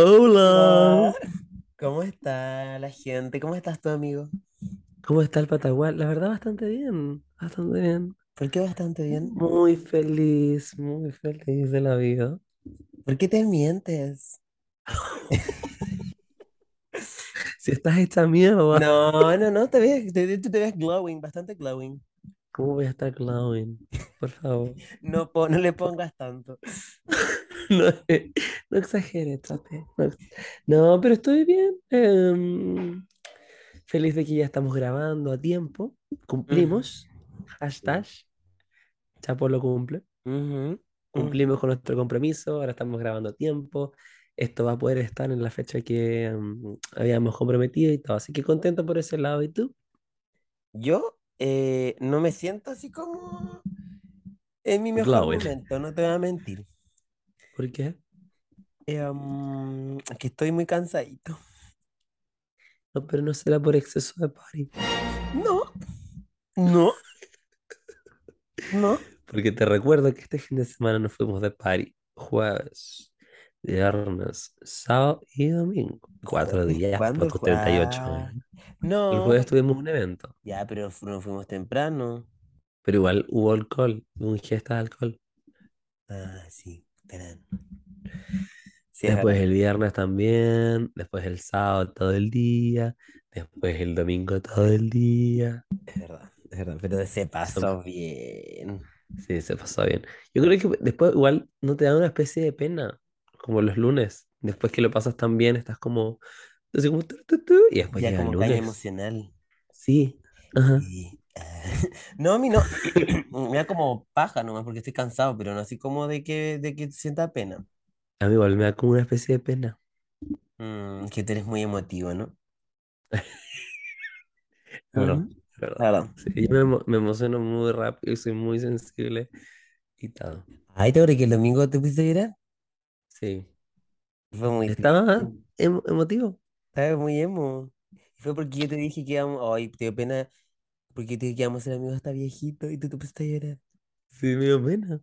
Hola, ¿cómo está la gente? ¿Cómo estás tú, amigo? ¿cómo está el Patagual? La verdad, bastante bien, bastante bien. ¿Por qué bastante bien? Muy feliz, muy feliz de la vida. ¿Por qué te mientes? Si estás hecha mierda, No, no, no, te ves, hecho te ves glowing, bastante glowing. ¿Cómo voy a estar glowing? Por favor, No, po- no le pongas tanto. no, no exageres, trate. No, no, pero estoy bien. em, feliz de que ya estamos grabando a tiempo. Cumplimos. Sí. Hashtag, Chapo lo cumple. Cumplimos con nuestro compromiso, ahora estamos grabando a tiempo, esto va a poder estar en la fecha que mm, habíamos comprometido y todo, así que contento por ese lado. ¿Y tú? Yo eh, no me siento así como en mi mejor Glowing. momento, no te voy a mentir. ¿Por qué? Eh, es que estoy muy cansadito. No, pero no será por exceso de party, No, no, no. porque te recuerdo que este fin de semana nos fuimos de party, jueves, viernes, sábado y domingo. Cuatro días ¿cuándo por el tus jueves? 38 Ah, años. El no, jueves tuvimos un evento, ya, pero nos fuimos temprano. pero igual hubo alcohol, hubo ingesta de alcohol. Ah, sí, verán. Sí, es Después el viernes también, después el sábado todo el día, después el domingo todo el día. Es verdad, es verdad, pero se pasó bien. sí, se pasó bien. Yo creo que después igual no te da una especie de pena, como los lunes. Después que lo pasas tan bien, estás como, así como, tu, tu, tu, y después Ya llega el como lunes. emocional. Sí, ajá. Sí. No, a mí no. Me da como paja nomás porque estoy cansado, pero no así como de que, de que sienta pena. A mí igual me da como una especie de pena. Mm, que tú eres muy emotivo, ¿no? ¿Verdad? Claro. Sí, yo me, emo- me emociono muy rápido soy muy sensible y tal. Ay, ¿te que el domingo te pusiste a llorar? Sí. Fue muy. Estaba emo- emotivo. Estaba muy emo. Y fue porque yo te dije que íbamos. Ay, te dio pena porque te dije que íbamos a ser amigos hasta viejito y tú te pusiste a llorar. Sí, me dio pena.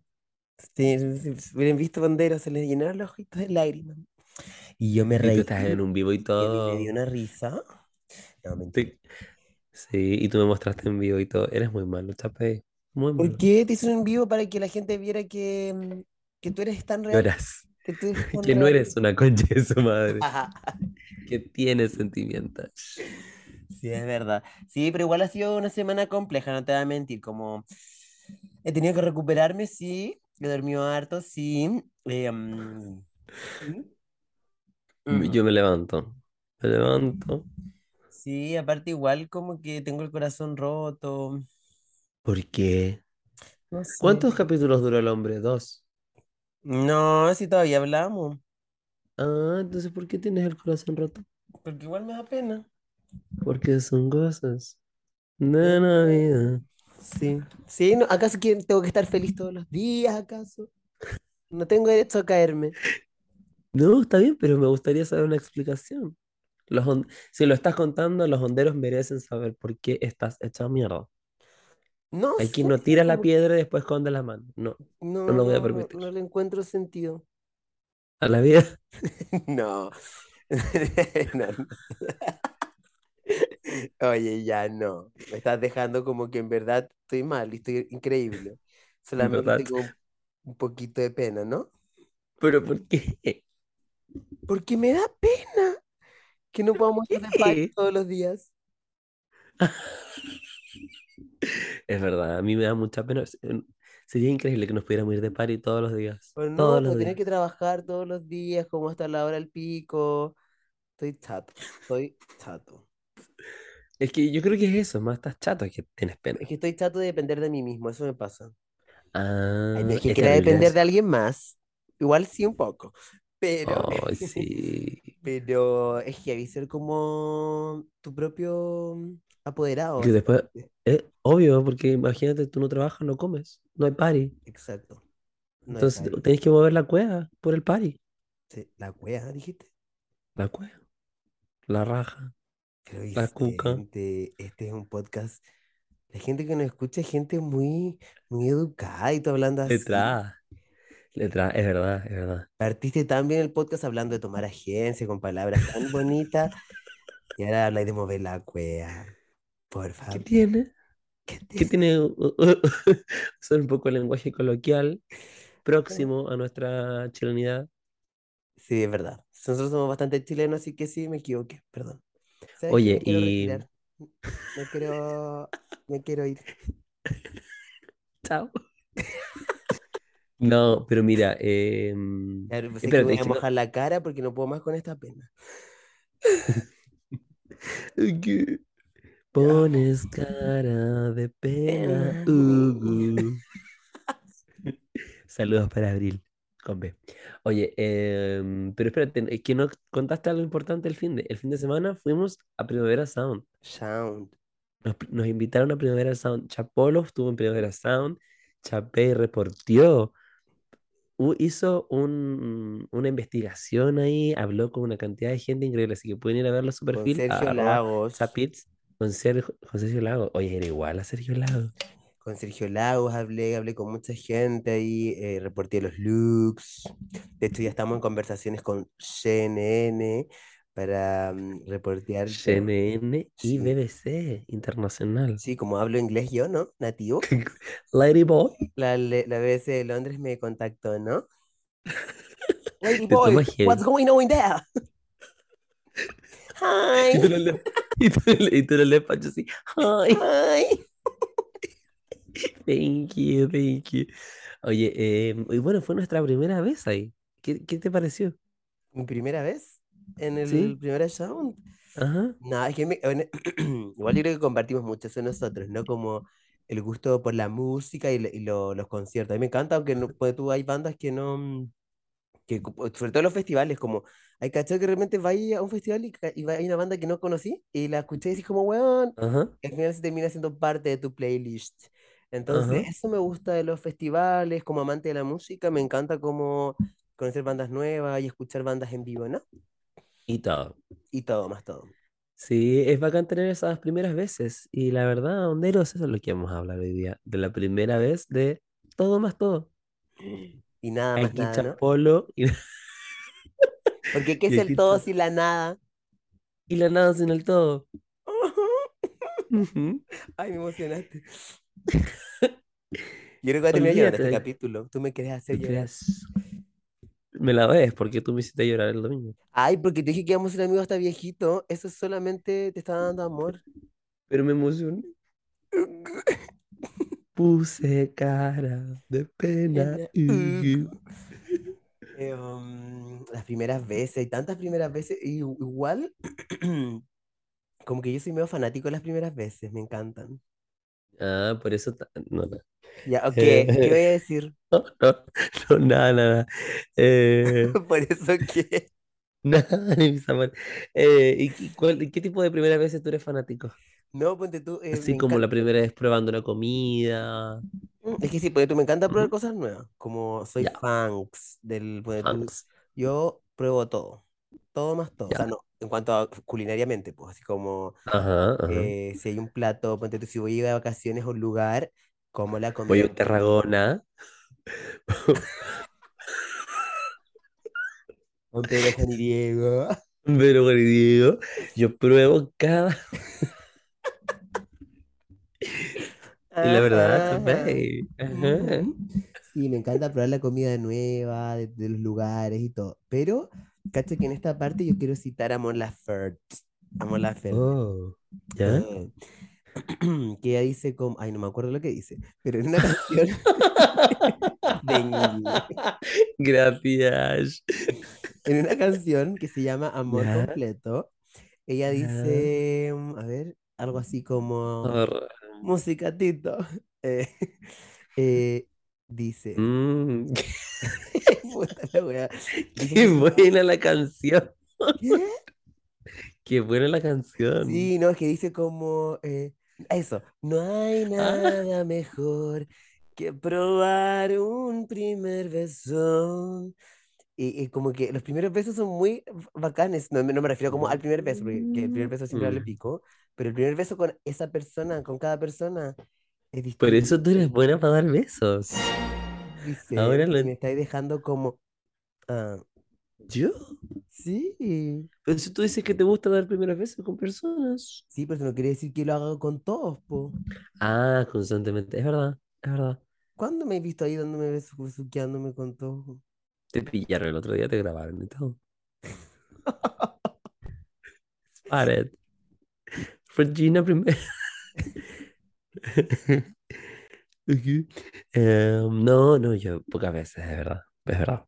Sí, si hubieran visto banderas, se les llenaron los ojitos de lágrimas. Y yo me Y tú reí estás en un vivo y y a mí me dio todo. una risa. No, mentira. Te- Sí, y tú me mostraste en vivo y todo. Eres muy malo, Chape. Muy ¿Por malo. qué te hizo en vivo para que la gente viera que, mm, que tú eres tan real? Lloras. Que tú no eres una concha de su madre. Que tienes sentimientos. Sí, es verdad. Sí, pero igual ha sido una semana compleja, no te voy a mentir. Como he tenido que recuperarme, sí. He dormido harto, sí. eh, mm, sí. Yo me levanto. Me levanto. Sí, aparte igual como que tengo el corazón roto, ¿Por qué? no sé. ¿Cuántos capítulos duró el hombre? Dos. No, si todavía hablamos, Ah, entonces ¿por qué tienes el corazón roto? porque igual me da pena. Porque son cosas de la vida. Sí, sí, no, ¿acaso tengo que estar feliz todos los días, acaso? No tengo derecho a caerme. No, está bien, pero me gustaría saber una explicación. Los hon- si lo estás contando, los honderos merecen saber por qué estás hecha mierda. No Hay quien no tira la piedra y después esconde la mano. No, no no, lo voy a no, no, permitir. no le encuentro sentido. A la vida. No. Oye, ya no. Me estás dejando como que en verdad estoy mal y estoy increíble. En Solamente tengo un poquito de pena, ¿no? Pero ¿por qué? Porque me da pena que no podamos ir de todos los días. Es verdad, a mí me da mucha pena. Sería increíble que nos pudiéramos ir de party todos los días. Pues no, Todos los pues tener que días. trabajar todos los días, como hasta la hora del pico. Estoy chato, estoy chato. Es que yo creo que es eso, más estás chato que tienes Es pena. que estoy chato de depender de mí mismo, eso me pasa. Ah, es que es quiera depender de alguien más. Igual sí un poco. Pero, Ay, sí. pero es que ser como tu propio apoderado, Que después, obvio, porque imagínate, tú no trabajas, no comes, no hay party. Exacto. No Entonces party. tenés que mover la cueva por el party. Sí, La wea, dijiste. La cueva, la raja, la cuca. Vicente, este es un podcast. La gente que nos escucha es gente muy, muy educada y tú hablando así. Letrada, Letra, es verdad, es verdad. Partiste tan bien el podcast hablando de tomar agencia con palabras tan bonitas y ahora habláis de mover la cuea. Por ¿Qué tiene? ¿Qué ¿Qué te- tiene? Usar un poco el lenguaje coloquial próximo a nuestra chilenidad. Sí, es verdad. Nosotros somos bastante chilenos, así que sí, me equivoqué. Perdón. ¿Sabes qué? Oye, Me y... Me quiero, me quiero ir. Chao. No, pero mira, pues, espérate, voy a no- mojar la cara porque no puedo más con esta pena. pones cara de pena. Pena. uh, Saludos para Abril, con B. Oye, em, pero espérate, es que no contaste algo importante el fin de. El fin de semana fuimos a Primavera Sound. Sound. Nos, nos invitaron a Primavera Sound. Chapolo estuvo en Primavera Sound. Chapé reporteó. hu- hizo un- una investigación ahí. Habló con una cantidad de gente increíble. Así que pueden ir a verlo a su Con perfil. Sergio Lagos. chapits con, Sergio, con Sergio Lago. Oye, era igual a Sergio Lago. Con Sergio Lagos hablé, hablé con mucha gente ahí, eh, reporté los looks. De hecho, ya estamos en conversaciones con CNN para mm, reportear. CNN y. BBC Internacional. Sí, como hablo inglés yo, ¿no? Nativo. Lady Boy. La, la BBC de Londres me contactó, ¿no? Lady boy, what's going on in there? Y tú Hi, lo lees, y tú, y tú Pancho, así. Hi, hi. thank you, thank you. Oye, eh, y bueno, fue nuestra primera vez ahí. ¿Qué, qué te pareció? Mi primera vez en el ¿Sí? primer sound. Ajá, No, es que me- hone- igual yo creo que compartimos mucho eso nosotros, ¿no? Como el gusto por la música y, y lo- los conciertos. A mí me encanta, aunque no, pues, tú hay bandas que no, mm, que, sobre todo los festivales, como hay cachado que realmente vaya a un festival y, y hay una banda que no conocí y la escuché y decís como, weón, ajá, y al final se termina siendo parte de tu playlist. Entonces, ajá. eso me gusta de los festivales, como amante de la música, me encanta como conocer bandas nuevas y escuchar bandas en vivo, ¿no? Y todo. Y todo, más todo. Sí, es bacán tener esas primeras veces. Y la verdad, honderos, eso es lo que vamos a hablar hoy día. De la primera vez de todo más todo. Y nada más Aquí nada, ¿no? Chapolo y, Porque ¿qué es el todo to- sin la nada? y la nada sin el todo. Ay, me emocionaste. Yo creo que voy a terminar llorando este capítulo. Tú me querés hacer ¿Tú llorar. Me la ves porque tú me hiciste llorar el domingo. Ay, porque te dije que íbamos a ser amigos hasta viejito. Eso solamente te está dando amor. Pero me emocioné. Puse cara de pena. Pena. Eh, um, las primeras veces, hay tantas primeras veces. y igual, como que yo soy medio fanático de las primeras veces. Me encantan. Ah, por eso. No, no. Ya, ok, ¿qué voy a decir? No, no, no, nada, nada. Eh, Por eso que. nada, ni mis amores. Eh, ¿y qué, cuál- qué tipo de primera vez tú eres fanático? No, ponte tú. eh, Así como la primera vez probando una comida. Es que sí, ponte tú, me encanta probar cosas nuevas. Como soy Ya, fans del. ponte tú. Yo pruebo todo, todo más todo. O sea, no, en cuanto a culinariamente, pues así como Ajá, ajá. eh, si hay un plato, ponte tú, si voy a ir de vacaciones a un lugar, como la Voy comida a un Tarragona. con Pedro Juan y Diego. Bueno, y Diego, yo pruebo cada. Y la verdad, babe. Ajá. Sí, me encanta probar la comida nueva de, de los lugares y todo. Pero, cacho que en esta parte yo quiero citar a Mon Laferte. A Mon Laferte. Oh, ¿ya? Ah, que ella dice como, ay, no me acuerdo lo que dice, pero en una canción de Gracias. en una canción que se llama Amor Ya, Completo, ella dice, mm, a ver, algo así como, música Tito, eh, eh, dice, mm, puta la wea, qué buena la canción. ¿qué? Qué buena la canción. Sí, no, es que dice como, eh, eso, no hay Ah, nada mejor que probar un primer beso. Y, y como que los primeros besos son muy bacanes. No, no me refiero como al primer beso, porque que el primer beso siempre vale mm. pico, pero el primer beso con esa persona, con cada persona, es Por eso tú eres distinto. buena para dar besos. Ahora lo me estáis dejando como... Ah, ¿Yo? sí. Pero si tú dices que te gusta dar primeras veces con personas. Sí, pero eso no quiere decir que lo haga con todos, po. Ah, constantemente. Es verdad, es verdad. ¿Cuándo me he visto ahí dándome besos, besuqueándome con todos? Te pillaron el otro día, te grabaron y todo. Spotted. Regina primero. Ok. Em, no, no, yo pocas veces, es verdad. Es verdad.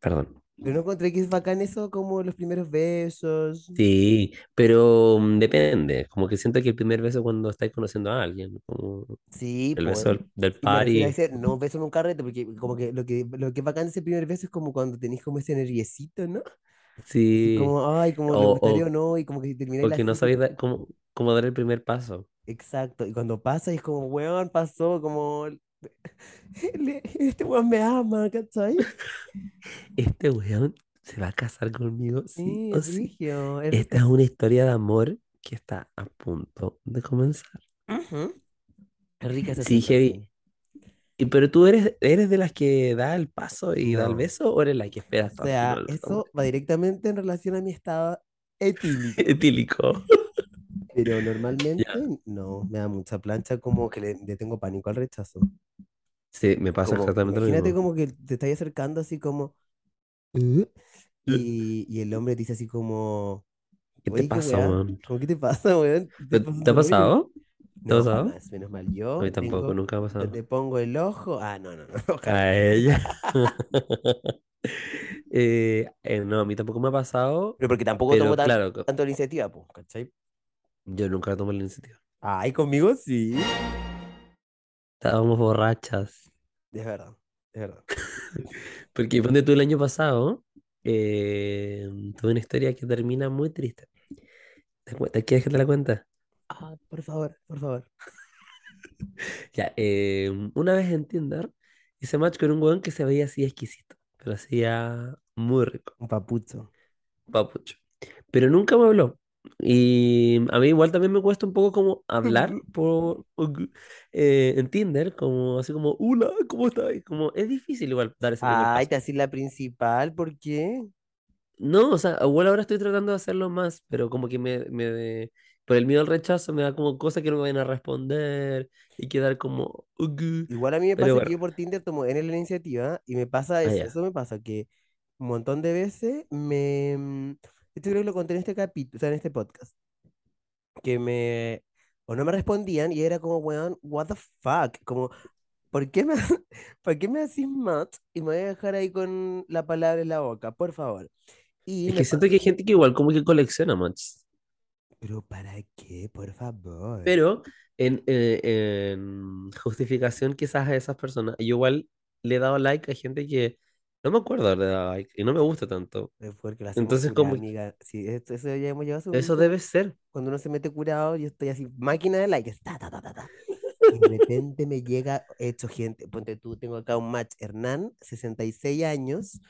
Perdón. Pero no encontré que es bacán eso como los primeros besos. Sí, pero mm, depende. Como que siento que el primer beso cuando estáis conociendo a alguien, como Sí, el pues. beso del, del party. ese, no beso en un carrete, porque como que lo que, lo que es bacán ese primer beso es como cuando tenéis como ese nerviecito, ¿no? Sí. como, ay, como O, gustaría o o, no, y como que termináis o la que no sabéis dar- cómo, cómo dar el primer paso. Exacto. Y cuando pasa, y es como, weón, pasó, como, este weón me ama, ¿cachai? Este weón se va a casar conmigo, sí Sí, o Esta es una historia de amor que está a punto de comenzar. Rica esa Sí, heavy. Y, pero tú eres, eres de las que da el paso y da el beso o eres la que O espera hasta el sea, eso va directamente en relación a mi estado etílico. Etílico. Pero normalmente no, me da mucha plancha, como que le, le tengo pánico al rechazo. Sí, me pasa Como, exactamente lo imagínate mismo. como que te estás acercando así como, "Uh", y, y el hombre dice así como, ¿Qué te pasa, weón? ¿cómo qué te pasa, weón? Te ¿Te, estás te ha pasado? ¿Te ha No, pasado? jamás, menos mal. A Yo mí tampoco, tengo, nunca ha pasado. te pongo el ojo. Ah, no, no, no, ojalá. A ella. Eh, eh, no, a mí tampoco me ha pasado, Pero porque tampoco tomo pero tan- claro, co- tanto la iniciativa, pues, ¿cachai? Yo nunca tomo la iniciativa. Ay, conmigo sí. Estábamos borrachas. Es verdad, es verdad. Porque ponte tú el año pasado, eh, tuve una historia que termina muy triste. ¿Te, quieres que te la cuente? Ah, por favor, por favor. Ya, eh, una vez en Tinder hice match con un weón que se veía así exquisito, pero hacía muy rico, Un papucho. papucho. Pero nunca me habló. Y a mí igual también me cuesta un poco como hablar por, eh, en Tinder, como así como, hola, ¿cómo estás? Como es difícil igual dar ese Ay, te haces la principal, ¿por qué? No, o sea, igual ahora estoy tratando de hacerlo más, pero como que me, me por el miedo al rechazo me da como cosas que no me vayan a responder y quedar como. Igual a mí me pasa que yo por Tinder tomo en la iniciativa y me pasa eso, allá. eso me pasa que un montón de veces me... Esto creo que lo conté en este capítulo, o sea, en este podcast, que me... o no me respondían y era como, weón, what the fuck, como, ¿por qué me, ¿por qué me haces match y me voy a dejar ahí con la palabra en la boca, por favor? Y Es que siento que hay gente que igual como que colecciona matches. pero ¿para qué? Por favor. Pero en, eh, en justificación quizás a esas personas, yo igual le he dado like a gente que no me acuerdo haberle dado like y no me gusta tanto. Es porque hacemos Entonces como amiga. Sí, esto, eso ya hemos a ese eso punto. debe ser. Cuando uno se mete curado, yo estoy así, máquina de likes, ta, ta, ta, ta, ta. Y de repente me llega, hecho gente, ponte tú, tengo acá un match, Hernán, 66 años,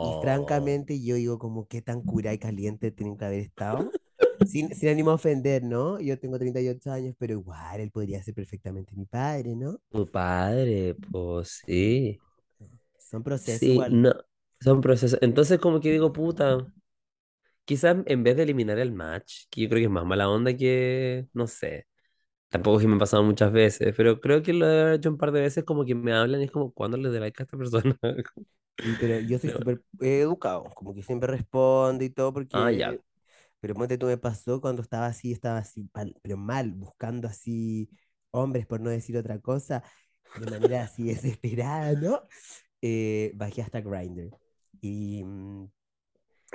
y No. francamente yo digo como qué tan curada y caliente tienen que haber estado. Sin, sin ánimo a ofender, ¿no? Yo tengo 38 años, pero igual él podría ser perfectamente mi padre, ¿no? Tu padre, pues sí. Son procesos Sí, no. Son procesos. Entonces como que digo, puta, quizás en vez de eliminar el match, que yo creo que es más mala onda que, no sé. Tampoco es que me ha pasado muchas veces, pero creo que lo he hecho un par de veces como que me hablan y es como, ¿cuándo le doy like a esta persona? Pero yo soy Pero, súper educado, como que siempre respondo y todo, ah, ya. porque, pero ponte tú me pasó cuando estaba así, estaba así, pero mal, buscando así hombres, por no decir otra cosa, de manera así desesperada, ¿no? Eh, bajé hasta Grindr. Y, mm,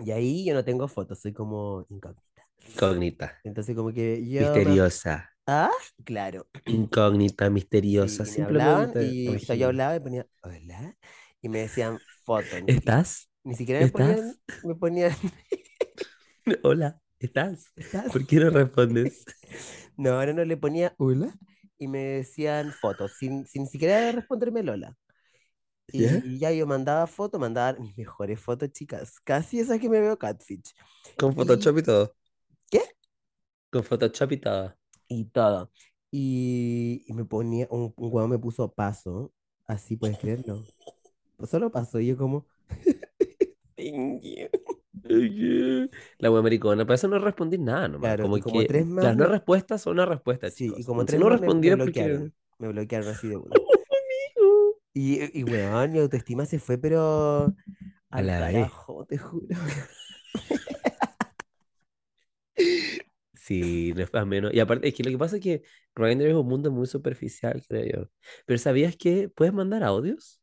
y ahí yo no tengo fotos, soy como incógnita. Incógnita. Entonces como que yo me... Misteriosa. Ah, claro. Incógnita, Sí, misteriosa. hablaban Simplemente y, yo hablaba y ponía, hola, y me decían foto, ¿Estás? ni siquiera me ponían, me ponían, Hola, ¿estás? ¿estás? ¿Por qué no respondes? No, ahora no le ponía hola y me decían fotos, sin, sin siquiera responderme Lola. ¿Ya? Y ya yo mandaba fotos, mandaba mis mejores fotos, chicas, casi esas que me veo catfish. Con Y, Photoshop y todo. ¿qué? Con Photoshop y todo. Y todo. Y, y me ponía, un, un huevón me puso paso Así puedes creerlo. Pues Solo pasó y yo como... "Thank you". La wea maricona, para eso no respondí nada nomás. Claro, y Como como que tres más, las no respuestas son una respuesta, sí, y chicos. como Si tres no más me, me respondió es porque. bloquearon. Me bloquearon así de una. Y, y weón, mi autoestima se fue, pero A la carajo, te juro. Sí, no es para menos. Y aparte, es que lo que pasa es que Grindr es un mundo muy superficial, creo yo. Pero ¿sabías que puedes mandar audios?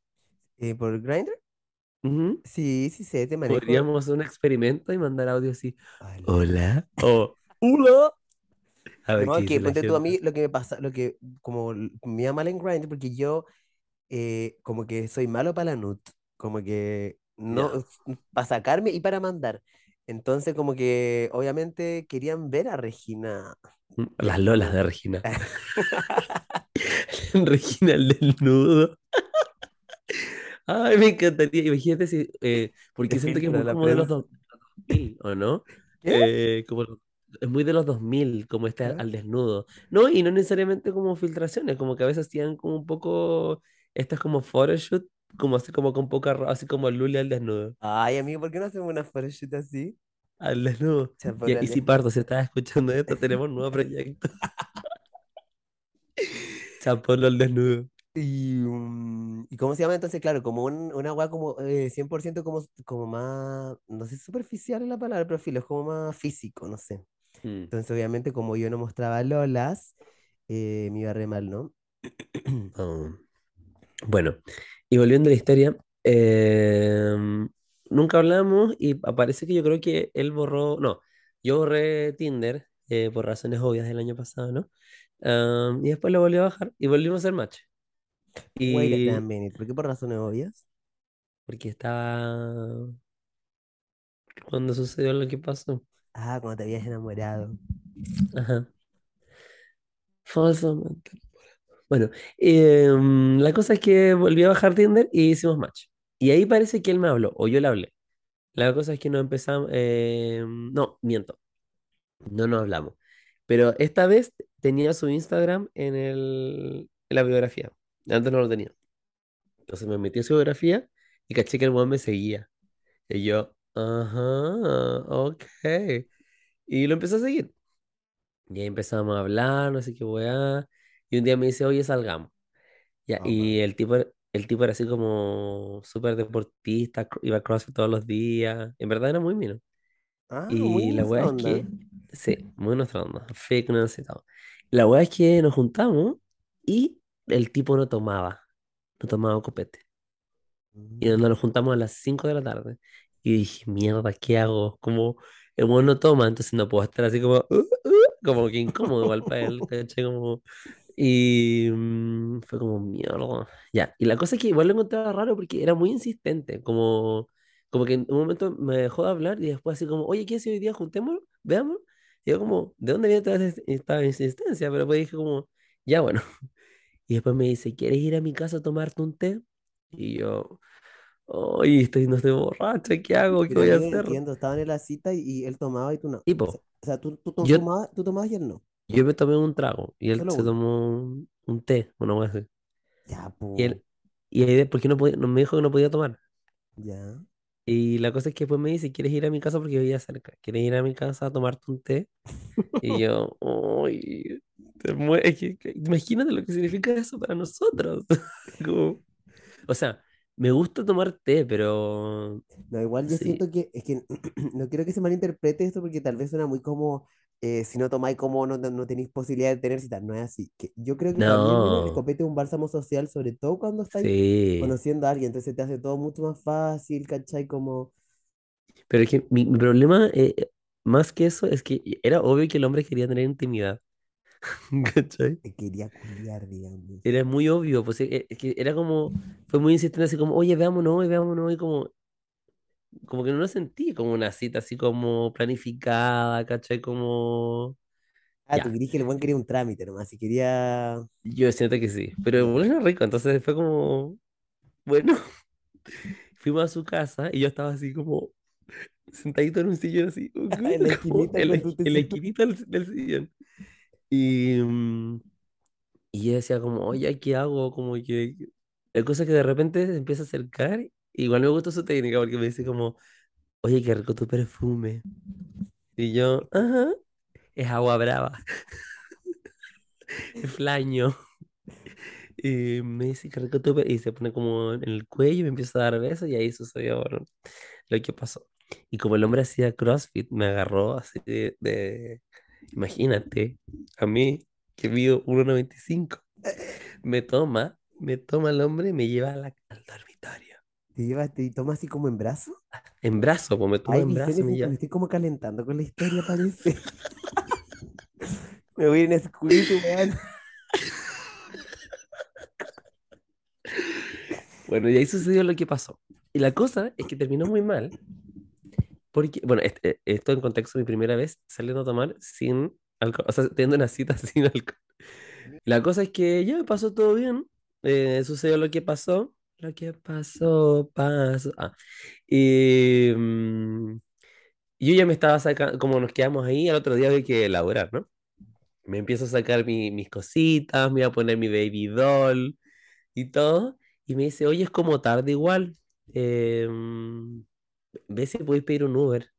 Eh, ¿por Grindr? Ujú. Sí, sí sé, te manejo. Podríamos hacer un experimento y mandar audio así. Hola. O hola. A ver No, que ponte tú a mí lo que me pasa, lo que como me iba mal en Grindr, porque yo eh, como que soy malo para la nut, como que no, Ya. para sacarme y para mandar. Entonces como que obviamente querían ver a Regina Las lolas de. Regina. Regina el desnudo. Ay, me encantaría. Imagínate si. eh, porque siento que es muy como de los prensa. 2000, ¿o no? Eh, como, es muy de los 2000, como al, ¿Ya? al desnudo. No, y no necesariamente como filtraciones, como que a veces hacían como un poco. Estas como photoshoot, como así como con poca ropa, así como Luli al desnudo. Ay, amigo, ¿por qué no hacemos una photoshoot así? Al desnudo. Y, y si. Pardo, si estás escuchando esto, tenemos un nuevo proyecto. Chapolo al desnudo. Y, mm, ¿y cómo se llama entonces? Claro, como un, una weá como eh, 100% como, como más, no sé superficial es la palabra, pero filo, es como más físico, no sé. Mm. Entonces, obviamente, como yo no mostraba lolas, eh, me iba re mal, ¿no? Ah. Bueno, y volviendo a la historia, em, nunca hablamos y aparece que yo creo que él borró, no, yo borré Tinder eh, por razones obvias del año pasado, ¿no? Y después lo volví a bajar y volvimos a hacer match. Wait a Y minute, ¿por qué por razones obvias? porque estaba cuando sucedió lo que pasó. Ah, cuando te habías enamorado. Ajá. Falsamente. Bueno, em, la cosa es que volví a bajar Tinder y hicimos match. Y ahí parece que él me habló, o yo le hablé. La cosa es que no empezamos, eh, no, miento, no nos hablamos. Pero esta vez tenía su Instagram en el, en la biografía. Antes no lo tenía. Entonces me metí a su biografía y caché que el weón me seguía. Y yo, ajá, ok. Y lo empecé a seguir. Y ahí empezamos a hablar, no sé qué weá. Y un día me dice, oye, salgamos. Ya, Toma. y el tipo, era- el tipo era así como súper deportista, iba a CrossFit todos los días. En verdad era muy mino. Ah, muy Y la weá nuestra es que, sí, muy nuestra onda, fitness y todo. La weá es que nos juntamos y el tipo no tomaba, no tomaba copete. Y Mm. nos nos juntamos a las 5 de la tarde. Y dije, mierda, ¿qué hago? Como el weón no toma, entonces no puedo estar así como, "Uh, uh", como que incómodo igual para él. Como... Y mm, fue como, mierda. Ya, y la cosa es que igual lo encontraba raro porque era muy insistente, como, como que en un momento me dejó de hablar y después así como, oye, ¿qué si hoy día juntémonos? Veamos. Y yo como, ¿de dónde viene toda esta insistencia? Pero pues dije como, ya bueno. Y después me dice, ¿quieres ir a mi casa a tomarte un té? Y yo, Ay, estoy, no estoy borracha, ¿qué hago? ¿Qué voy a hacer? entiendo, estaban en la cita y, y él tomaba y tú no. Tipo, o sea, tú, tú, to- yo, tomabas, tú tomabas y él no. Yo me tomé un trago y él Solo se uno. tomó un, un té, una cosa así. Ya, Y él, y ahí, ¿por qué no, podía, no me dijo que no podía tomar? Ya. Y la cosa es que después me dice, ¿quieres ir a mi casa? Porque yo vivía cerca. ¿Quieres ir a mi casa a tomarte un té? Y yo, uy, te que- que- imagínate lo que significa eso para nosotros. Como- o sea, me gusta tomar té, pero No, igual yo sí. siento que, es que no quiero que se malinterprete esto porque tal vez suena muy como, eh, si no tomáis como no, no, no tenéis posibilidad de tener citas, no es así. Que yo creo que al menos el No, copete es un bálsamo social, sobre todo cuando estáis sí. conociendo a alguien, entonces te hace todo mucho más fácil, ¿cachai? Como, Pero es que mi, mi problema, eh, eh, más que eso, es que era obvio que el hombre quería tener intimidad. ¿Cachai? te quería culiar, digamos. Era muy obvio, pues eh, es que era como, fue muy insistente, así como, oye, veámonos hoy, veámonos hoy, como, como que no lo sentí como una cita así como planificada, ¿cachai? Como, Ah, tú ya, querías que el buen quería un trámite nomás, si quería... yo siento que sí, pero Ya. bueno, era rico, entonces fue como, bueno, fuimos a su casa y yo estaba así como sentadito en un sillón así, En la como esquinita en la, en esquinita del, del sillón. Y, mm, Y yo decía como, oye, ¿qué hago? Como que La cosa es que de repente se empieza a acercar, igual me gustó su técnica porque me dice como, oye, qué rico tu perfume. Y yo, ajá, es agua brava, es flaño. Y me dice que rico tu per-", y se pone como en el cuello y me empieza a dar besos y ahí sucedió bueno, lo que pasó. Y como el hombre hacía CrossFit, me agarró así de, imagínate, a mí que mido 1,95, me toma, me toma el hombre y me lleva al dormitorio. Te llevas, te toma así como en brazo. En brazo, pues me toma Ay, en brazo y me me estoy como calentando con la historia, parece. Me voy en Squid, weón. Bueno, y ahí sucedió lo que pasó. Y la cosa es que terminó muy mal, porque, bueno, est- eh, esto en contexto, mi primera vez saliendo a tomar sin alcohol, o sea, teniendo una cita sin alcohol. La cosa es que ya pasó todo bien, eh, sucedió lo que pasó, lo que pasó, pasó. Ah, y mm, yo ya me estaba sacando, como nos quedamos ahí, al otro día había que elaborar, ¿no? Me empiezo a sacar mi- mis cositas, me voy a poner mi baby doll y todo, y me dice, oye, es como tarde igual, mm, ve si podéis pedir un Uber.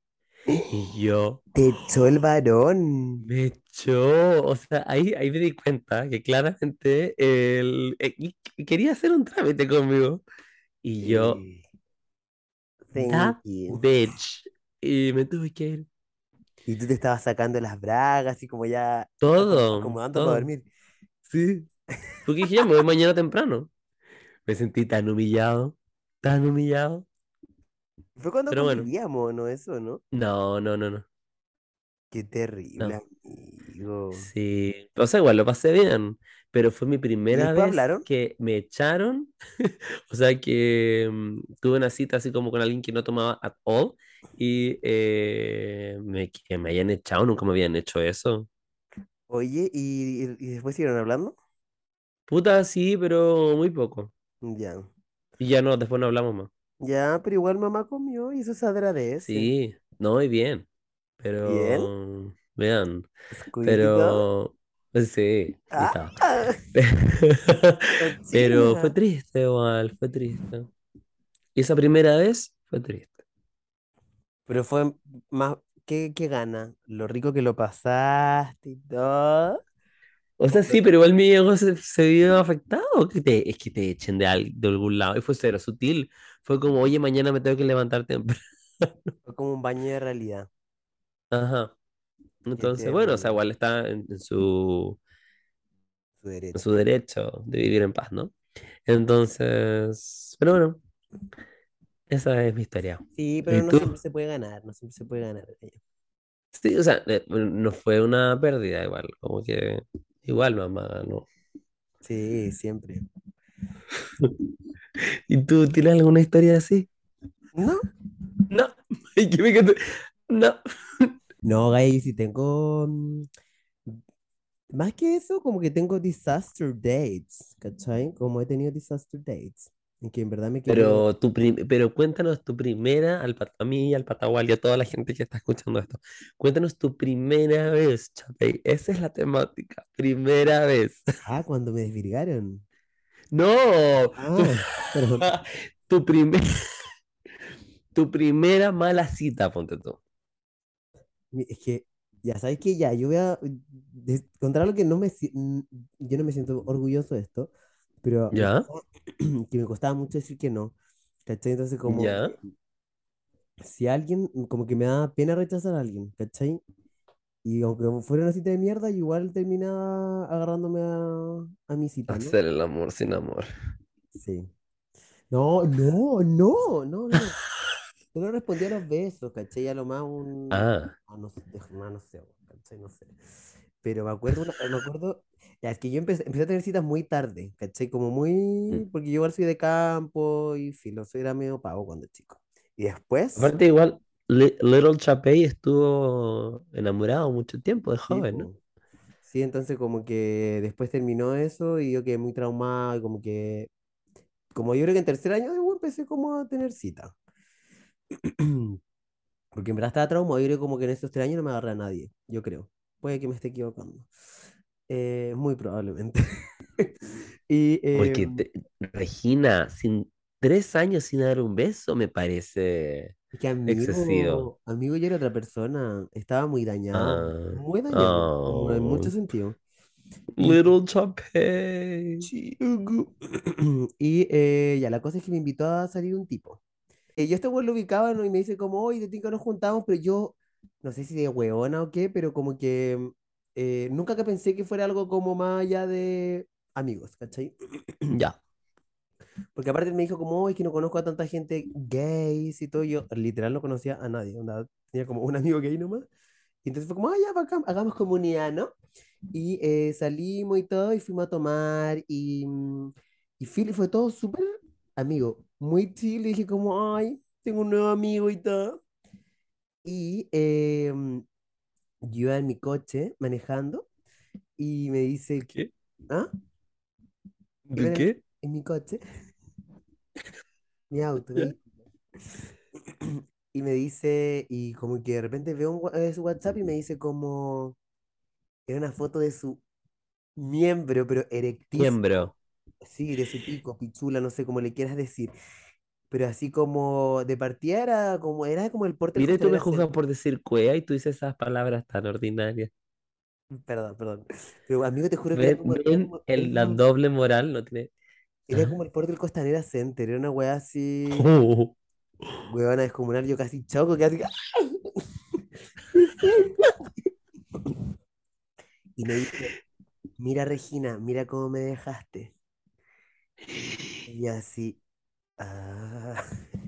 Y yo Te echó el varón. me echó, o sea, ahí, ahí me di cuenta que claramente él eh, y- y quería hacer un trámite conmigo. Y yo, Thank you. bitch. Y me tuve que ir. Y tú te estabas sacando las bragas, así como ya Todo, acomodando para todo. dormir. Sí. Porque dije, ya me voy mañana temprano. Me sentí tan humillado, tan humillado. Fue cuando Pero bueno, convivíamos, ¿no? Eso, ¿no? no, no, no, no. Qué terrible, No. amigo. Sí. O sea, igual lo pasé bien. Pero fue mi ¿Y primera vez hablaron? que me echaron. O sea que mm, tuve una cita así como con alguien que no tomaba at all. Y eh, me, que me hayan echado, nunca me habían hecho eso. Oye, ¿y, y- y después siguieron hablando? Puta, sí, pero muy poco. Ya. Y ya no, después no hablamos más. Ya, pero igual mamá comió y eso se agradece. Sí, no, y bien. Bien. Pero, vean, Squirtico. pero, sí, y Ah, estaba. Pero fue triste igual, fue triste. Y esa primera vez fue triste. Pero fue más. ¿Qué, qué gana? Lo rico que lo pasaste y todo. O sea, sí, pero igual mi ego se, se vio afectado. Que te, es que te echen de, al- de algún lado. Y fue cero sutil. Fue como, oye, mañana me tengo que levantar temprano. fue como un baño de realidad. Ajá. Entonces, bueno, o sea, igual está en, en su, Su en derecho. su derecho de vivir en paz, ¿no? Entonces, pero bueno, esa es mi historia. Sí, pero ¿Y no tú? siempre se puede ganar. No siempre se puede ganar. Sí, o sea, eh, no fue una pérdida igual, como que igual mamá ganó. Sí, siempre. ¿Y tú tienes alguna historia así? No. No. No. No, Gay, si tengo. mm, Más que eso, como que tengo disaster dates, ¿cachai? Como he tenido disaster dates, que en verdad me querido... Pero, tu pero cuéntanos tu primera, al a mí, al Patagual y a toda la gente que está escuchando esto. Cuéntanos tu primera vez, Chapey. Esa es la temática. Primera vez. Ah, cuando me desvirgaron. No. Tu, Ah, perdón. tu, primer- tu primera mala cita, ponte tú. Es que, ya sabes que ya, yo voy a contar algo que no me, yo no me siento orgulloso de esto, pero ¿Ya? que me costaba mucho decir que no, ¿cachai? Entonces como ¿Ya? si alguien, como que me da pena rechazar a alguien, ¿cachai? Y aunque fuera una cita de mierda, igual terminaba agarrándome a, a mi cita, ¿no? Hacer el amor sin amor. Sí. No, no, no, no, no. Yo no respondía a los besos, ¿cachai? A lo más un... Ah, ah, no, sé, no, no sé, ¿cachai? No sé. Pero me acuerdo, una- me acuerdo, ya, es que yo empecé, empecé a tener citas muy tarde, ¿cachai? Como muy, mm. porque yo igual soy de campo y filo, soy era medio pavo cuando chico. Y después, Aparte, igual, Li- Little Chapey estuvo enamorado mucho tiempo de joven, ¿no? po. Sí, entonces como que después terminó eso y yo quedé muy traumado y como que, como yo creo que en tercer año de U empecé como a tener cita. Porque en verdad estaba traumado, yo creo como que en estos tres años no me agarré a nadie, yo creo. Puede que me esté equivocando. Eh, muy probablemente. Y Porque em, te- Regina, sin tres años sin dar un beso, me parece que excesivo. amigo, amigo, yo era otra persona. Estaba muy dañado, Ah, muy dañado, como en muchos oh, sentidos. Y, little. Chiugu. y eh, ya, la cosa es que me invitó a salir un tipo. Eh, yo este weón lo ubicaba, ¿no? Y me dice como, oye, de tinca nos juntamos, pero yo, no sé si de hueona o qué, pero como que eh, nunca que pensé que fuera algo como más allá de amigos, ¿cachai? Ya, Porque aparte me dijo como, "Oh, es que no conozco a tanta gente gays y todo. Yo literal no conocía a nadie. onda, tenía como un amigo gay nomás. Y entonces fue como, ah, ya, bacán, hagamos comunidad, ¿no? Y eh, salimos y todo, y fuimos a tomar. Y, mm, y fue todo súper amigo, muy chill. Y dije como, ay, tengo un nuevo amigo y todo. Y eh, yo iba en mi coche manejando y me dice, ¿qué? ¿ah? ¿De en, qué? en mi coche, mi auto, ¿Ya? ¿veis? Y me dice, y como que de repente veo un eh, su WhatsApp y me dice como, era una foto de su miembro, pero erectísimo. Miembro. Sí, de su pico, pichula, no sé cómo le quieras decir. Pero así como de partida era como, era como el porte Mira, tú me juzgas por decir cuea y tú dices esas palabras tan ordinarias. Perdón, perdón. Pero amigo, te juro que era ¿Ven, como, era ven como, el- la como, doble moral? No tiene. era como el porte del Costanera Center. Era una weá así, weona descomunal. Yo casi choco, casi. Y me dice, mira Regina, mira cómo me dejaste. Y así,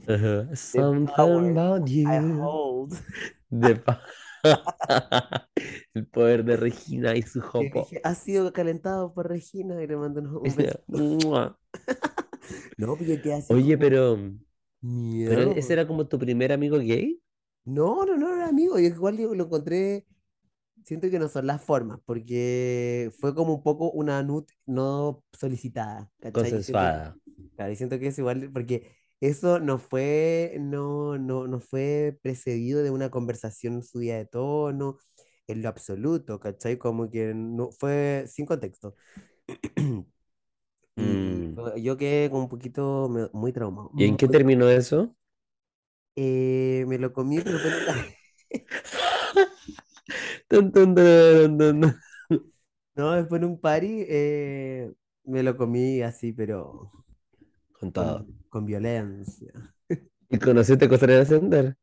the Something about I you. hold. De pa- El poder de Regina y su jopo. ha sido calentado por Regina y le mando un beso. No, yo quedé así Oye, pero, pero ese era como tu primer amigo gay. No, no, no, no era amigo. Yo igual digo, lo encontré, siento que no son las formas, porque fue como un poco una nut no solicitada, ¿cachai? Consensuada. Claro, y siento que es igual, porque eso no fue, no, no, no fue precedido de una conversación subida de tono, en lo absoluto, ¿cachai? Como que no fue sin contexto. Mm. yo quedé como un poquito me- muy traumado. ¿Y en qué terminó eso? Eh, me lo comí, pero no, después en un party eh, me lo comí así, pero Con todo. con, con violencia. ¿Y conociste Costanera Center?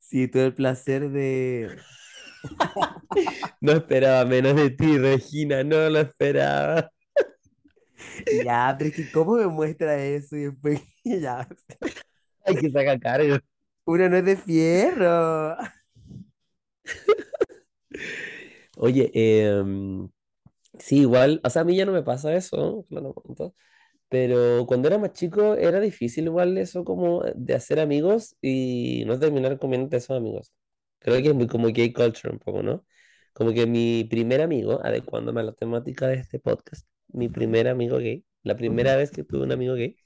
Sí, tuve el placer de... No esperaba menos de ti, Regina, no lo esperaba. Ya, pero es que ¿cómo me muestra eso? Y después, ya, Hay que sacar cargo. uno no es de fierro. Oye, em, sí, igual, o sea, a mí ya no me pasa eso, claro, punto, pero cuando era más chico era difícil igual eso como de hacer amigos y no terminar comiéndote esos amigos. Creo que es muy como gay culture un poco, ¿no? Como que mi primer amigo, adecuándome a la temática de este podcast, mi primer amigo gay, la primera vez que tuve un amigo gay,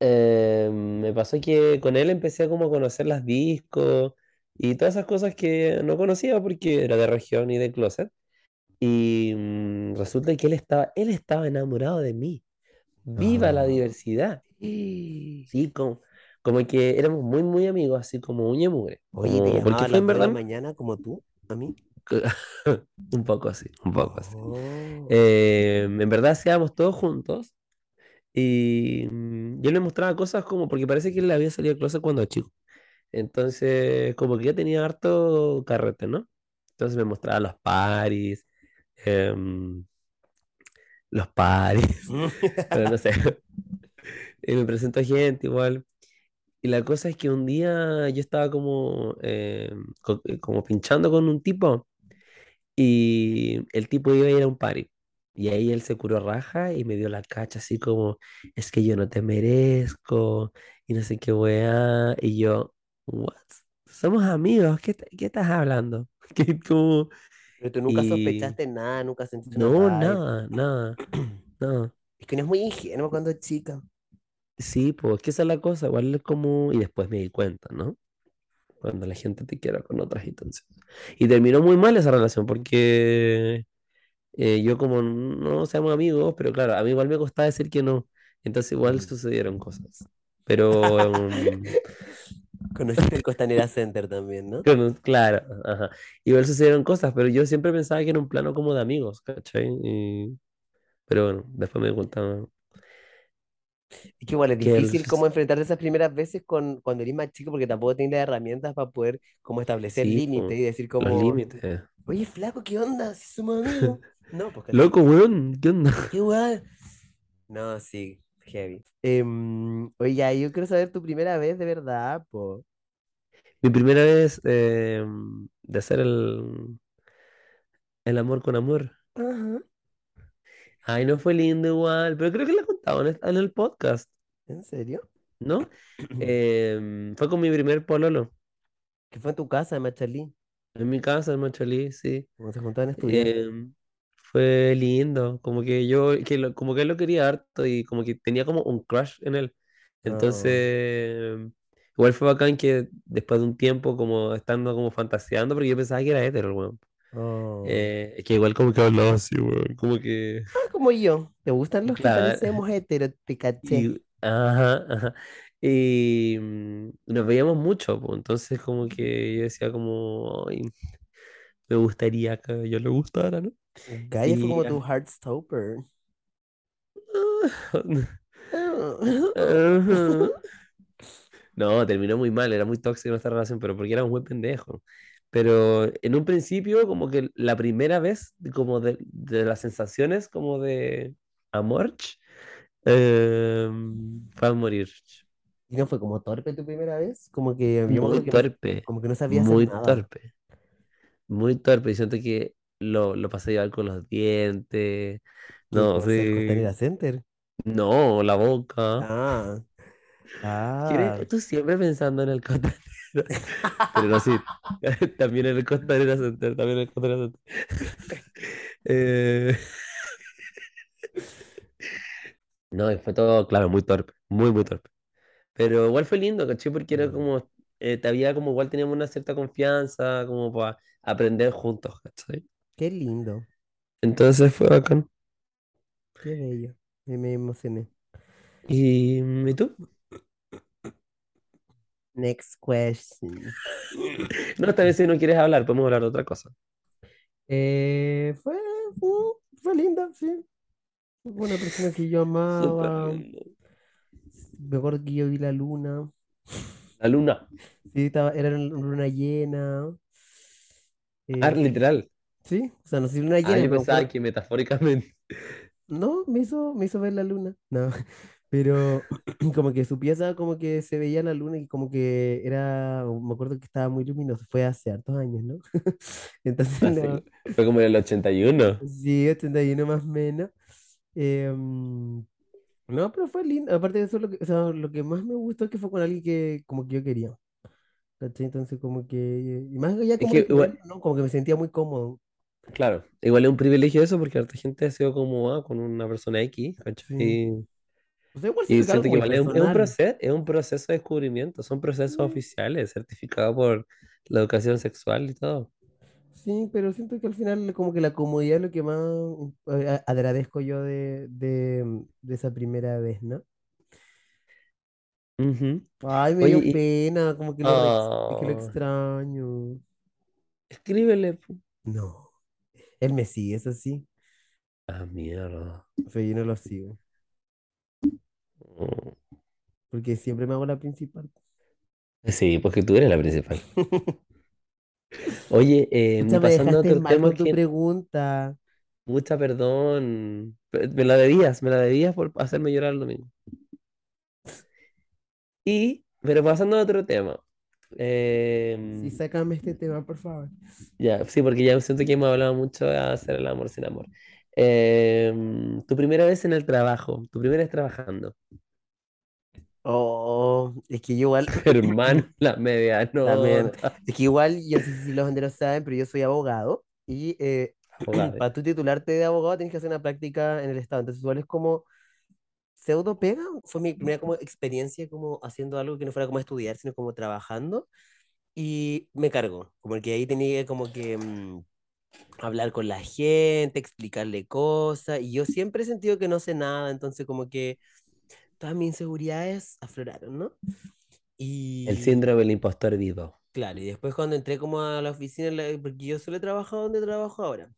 eh, me pasó que con él empecé a como conocer las discos y todas esas cosas que no conocía porque era de región y de closet. Y mm, resulta que él estaba, él estaba enamorado de mí. ¡Viva la No. diversidad! Sí, como, como que éramos muy, muy amigos, así como uña y mugre. Oye, ¿te llamaba fue en 2 de la verdad mañana como tú? ¿A mí? un poco así, un poco así. Oh. Eh, en verdad hacíamos todos juntos y mm, yo le mostraba cosas como, porque parece que él le había salido de closet cuando era chico. Entonces, como que ya tenía harto carrete, ¿no? Entonces me mostraba los paris, em, los paris, pero no sé. Y me presentó gente igual. Y la cosa es que un día yo estaba como, em, co- eh, como pinchando con un tipo y el tipo iba a ir a un party. Y ahí él se curó raja y me dio la cacha así como, es que yo no te merezco y no sé qué weá. Y yo, what? Somos amigos, ¿qué, qué estás hablando? Que como, Pero tú nunca y sospechaste nada, nunca sentiste una no, nada, nada, nada. Es que no es muy ingenuo cuando es chica. Sí, pues que esa es la cosa, igual es como, y después me di cuenta, ¿no? Cuando la gente te quiera con otras intenciones. Y terminó muy mal esa relación porque Eh, yo como no seamos amigos, pero claro, a mí igual me costaba decir que no. Entonces igual Mm. sucedieron cosas. Pero, um, Conociste el Costanera Center también, ¿no? pero, claro, ajá. Igual sucedieron cosas, pero yo siempre pensaba que era un plano como de amigos, ¿cachai? Y- pero bueno, después me cuenta Es que igual es que el- difícil como enfrentarte esas primeras veces con, cuando eres más chico porque tampoco tienes las herramientas para poder como establecer sí, límites y decir los como, límites. oye, flaco, ¿qué onda? Si somos amigos. No, ¿cachai? Loco, weón, ¿qué onda? ¿Qué weá? No, sí, heavy. Em, oye, ya, yo quiero saber tu primera vez de verdad, po. Mi primera vez eh, de hacer el, el amor con amor. Ajá. Ay, no fue lindo igual, pero creo que lo he contado en el, en el podcast, ¿En serio? ¿no? Em, fue con mi primer pololo, ¿Qué fue en tu casa, Machalí? en mi casa, en Machalí, sí. Cuando se juntaban a estudiar. Em, fue lindo, como que yo, que lo- como que él lo quería harto y como que tenía como un crush en él. Oh, Entonces, igual fue bacán que después de un tiempo como estando como fantaseando, porque yo pensaba que era hetero, el weón. oh. Eh, que igual como que hablaba así, weón, como que, Ah, como yo. ¿Te gustan los que parecemos heteros? Te caché. y, ajá, ajá. Y mm, nos veíamos mucho, pues, entonces como que yo decía como, "Ay, me gustaría que yo le gustara, ¿no? Gaia fue como tu Heartstopper. No, terminó muy mal, era muy tóxica nuestra relación, pero porque era un buen pendejo. Pero en un principio, como que la primera vez, como de, de las sensaciones como de amor, eh, fue a morir. ¿Y no fue como torpe tu primera vez? Como que Muy acuerdo que no, torpe, como que no sabía hacer muy nada. torpe, muy torpe. Y siento que lo, lo pasé llevar con los dientes. ¿Qué No, sí. Costanera Center? No, la boca. Ah, ah. ¿Quieres? Tú siempre pensando en el costanero. Pero no, sí. También en el costanero center, también en el costanero center. Eh, no, y fue todo, claro, muy torpe, muy, muy torpe. Pero igual fue lindo, ¿cachai? Porque era Mm, como, eh, te había como, igual teníamos una cierta confianza, como para aprender juntos, ¿cachai? Qué lindo, Entonces fue bacán. qué bello. Me, me emocioné. ¿Y, ¿y tú? Next question. No, esta vez si no quieres hablar, podemos hablar de otra cosa. Eh, fue, fue, fue linda, sí. Fue una persona que yo Súper amaba. lindo. Me acuerdo que yo vi la luna. La luna. Sí, estaba, era una luna llena. Ah, Eh, literal. Sí, o sea, no sé si luna Ah, llena, yo pensaba que metafóricamente. No, me hizo, me hizo ver la luna. No, pero como que su pieza como que se veía la luna y como que era, me acuerdo que estaba muy luminoso. Fue hace hartos años, ¿no? Entonces, no, fue como en el 81. sí, 81 más o menos. Em, no, pero fue lindo. Aparte de eso, lo que, o sea, lo que más me gustó es que fue con alguien que como que yo quería. ¿cachai? Entonces como que, y más allá Es como que de igual, ¿no? Como que me sentía muy cómodo. Claro, igual es un privilegio eso porque harta gente ha sido como ah, con una persona X, Sí. Y siento que igual es un, es un proceso, es un proceso de descubrimiento, son procesos oficiales certificados por la educación sexual y todo. Sí, pero siento que al final como que la comodidad es lo que más eh, agradezco yo de, de, de esa primera vez, ¿no? Ay, me Oye, dio y, pena, como que lo, que lo ah, extraño. escríbele. No, él me sigue, eso sí, Ah, mierda. pero yo no lo sigo, Mm. porque siempre me hago la principal. Sí, porque tú eres la principal. Oye, eh, Pucha, pasando a otro tema tu que, pregunta. mucha perdón, pe- me la debías, me la debías por hacerme llorar el domingo. Y, pero pasando a otro tema. Sí, em, sácame este tema, por favor. ya, sí, porque ya siento que hemos hablado mucho de hacer el amor sin amor. Em, tu primera vez en el trabajo, tu primera vez trabajando. Oh, es que yo igual, Hermano, la también, medianota. es que igual, yo no sé si los banderos saben, pero yo soy abogado y eh, Abogado. para tú titularte de abogado tienes que hacer una práctica en el Estado. Entonces, igual es como pseudo pega. Fue mi primera como experiencia como haciendo algo que no fuera como estudiar, sino como trabajando. Y me cargó, como que ahí tenía como que mm, hablar con la gente, explicarle cosas, y yo siempre he sentido que no sé nada, entonces como que todas mis inseguridades afloraron, ¿no? El Y síndrome del impostor vivo. claro, y después cuando entré como a la oficina, porque yo solo he trabajado donde trabajo ahora,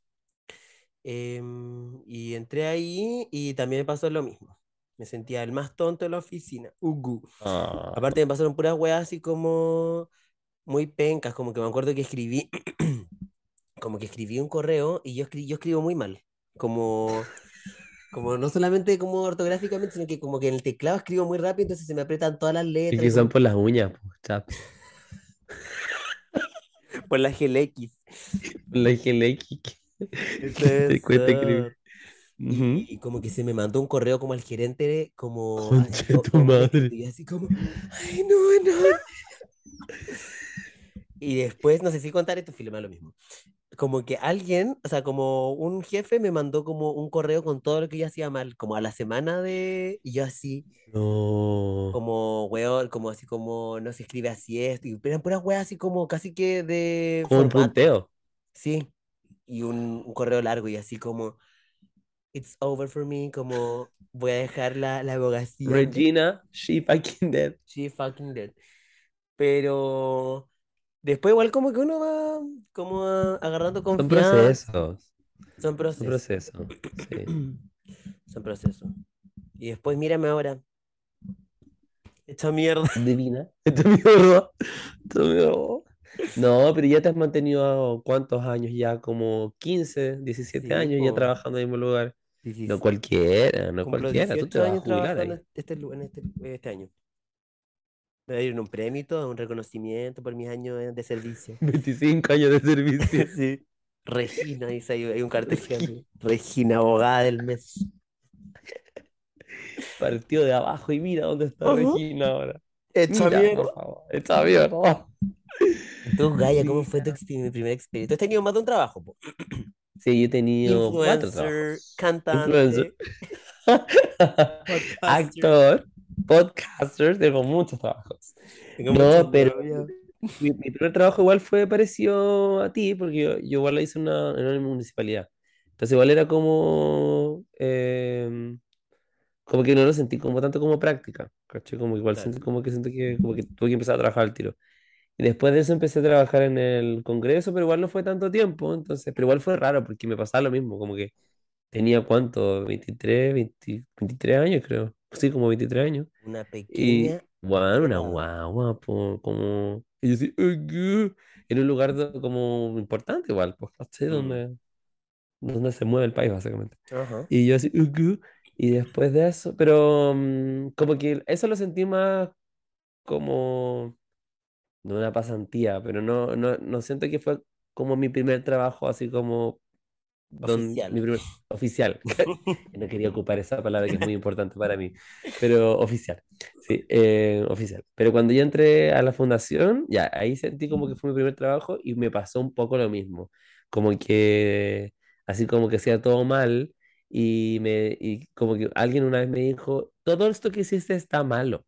em, y entré ahí y también me pasó lo mismo. Me sentía el más tonto de la oficina. Ugu. Ah, Aparte me pasaron puras weas así como muy pencas, como que me acuerdo que escribí, como que escribí un correo y yo, escri- yo escribo muy mal. Como, como no solamente como ortográficamente, sino que como que en el teclado escribo muy rápido, entonces se me aprietan todas las letras y que son por las uñas, por la GLX. La GLX que, Eso que te es. cuesta escribir. Ah, Ujú. Y como que se me mandó un correo como al gerente, como así, de to- tu mal madre. y así como, ay, no, no. Y después, no sé si contar esto, filma lo mismo. Como que alguien, o sea, como un jefe me mandó como un correo con todo lo que yo hacía mal, como a la semana de, y yo así, No. como, weón, como así como, no se escribe así esto, y eran puras weas así como casi que de Como un punteo. sí, y un, un correo largo y así como, it's over for me, como voy a dejar la, la abogacía, Regina, she fucking dead. she fucking dead. Pero después igual como que uno va como agarrando Son confianza, procesos. son Son procesos. procesos. Sí. Son procesos. Y después mírame ahora. Esta mierda. Divina. Esto es mierda. Esto es mierda. No, pero ya te has mantenido cuántos años ya, como 15, 17 Sí, años ya po. trabajando en el mismo lugar. No Dieciséis- cualquiera, no cualquiera. Tú te 18 vas a jubilar ahí. este, en este, este año. Me ir un premio, y todo, un reconocimiento por mis años de servicio. 25 años de servicio. Sí. Regina, dice ahí, hay un cartel. Regina, abogada del mes. Partió de abajo y mira dónde está. Regina ahora. Por favor. Esta mierda. Tú, Gaya, ¿cómo fue tu, exper- mi primera experiencia? Tú has tenido más de un trabajo, po. Sí, yo he tenido cuatro Influencer, trabajos. cantante, Influencer. podcaster. Actor, podcaster, tengo muchos trabajos. Tengo No, pero mi, mi primer trabajo igual fue parecido a ti, porque yo, yo igual lo hice en una, en una municipalidad. Entonces igual era como, em, como que no lo sentí como tanto como práctica, ¿cachai? Como igual Claro. sentí como que siento que, como que tuve que empezar a trabajar al tiro. Y después de eso empecé a trabajar en el Congreso, pero igual no fue tanto tiempo, entonces, pero igual fue raro porque me pasaba lo mismo, como que tenía cuánto, 23, 20 23 años creo, sí, como 23 años. Una Y, pequeña bueno, una guagua, po, como, y yo así, en un lugar do- como importante igual, pues, ¿cachai? Mm, Donde, donde se mueve el país, básicamente. Ajá. Y yo así, "Ujú", y después de eso, pero mm, como que eso lo sentí más como, no una pasantía, pero no, no, no siento que fue como mi primer trabajo, así como don, mi Oficial. primer oficial. No quería ocupar esa palabra que es muy importante para mí, pero oficial, sí, eh, oficial. Pero cuando yo entré a la fundación, ya, ahí sentí como que fue mi primer trabajo y me pasó un poco lo mismo, como que, así como que hacía todo mal y, me, y como que alguien una vez me dijo, todo esto que hiciste está malo,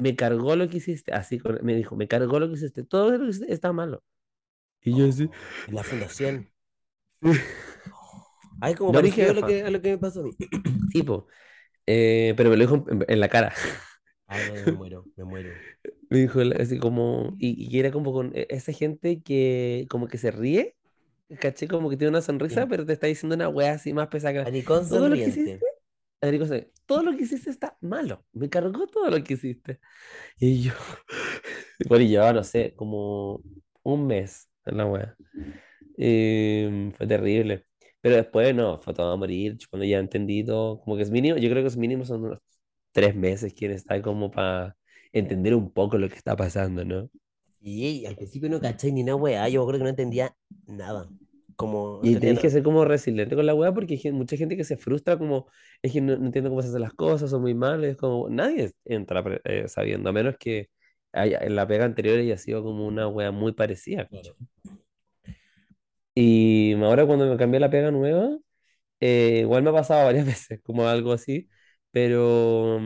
me cargó lo que hiciste, así me dijo, me cargó lo que hiciste, todo lo que hiciste está malo. Y yo así, En la fundación. Ay, como no parecido a lo que, a lo que me pasó a mí. tipo, eh, pero me lo dijo en, en la cara. Ay, no, me muero, me muero. Me dijo así como, y, y era como con e- esa gente que como que se ríe, caché como que tiene una sonrisa, Sí. pero te está diciendo una wea así más pesada Todo lo que hiciste, Enrico, se- todo lo que hiciste está malo. Me cargó todo lo que hiciste. Y yo, bueno, y llevaba, no sé, como un mes en la wea. Y fue terrible. Pero después no, fue todo a morir. Cuando ya entendí todo, como que es mínimo, yo creo que es mínimo son unos tres meses quien está como para entender un poco lo que está pasando, ¿no? Y al principio no caché ni una weá, yo creo que no entendía nada. Como, Y tenés que ser como resiliente con la weá porque hay mucha gente que se frustra como, es que no, no entiendo cómo se hacen las cosas, son muy malos, como, nadie entra eh, sabiendo, a menos que haya- en la pega anterior haya sido como una weá muy parecida. Claro. Y ahora cuando me cambié la pega nueva, eh, igual me ha pasado varias veces, como algo así, pero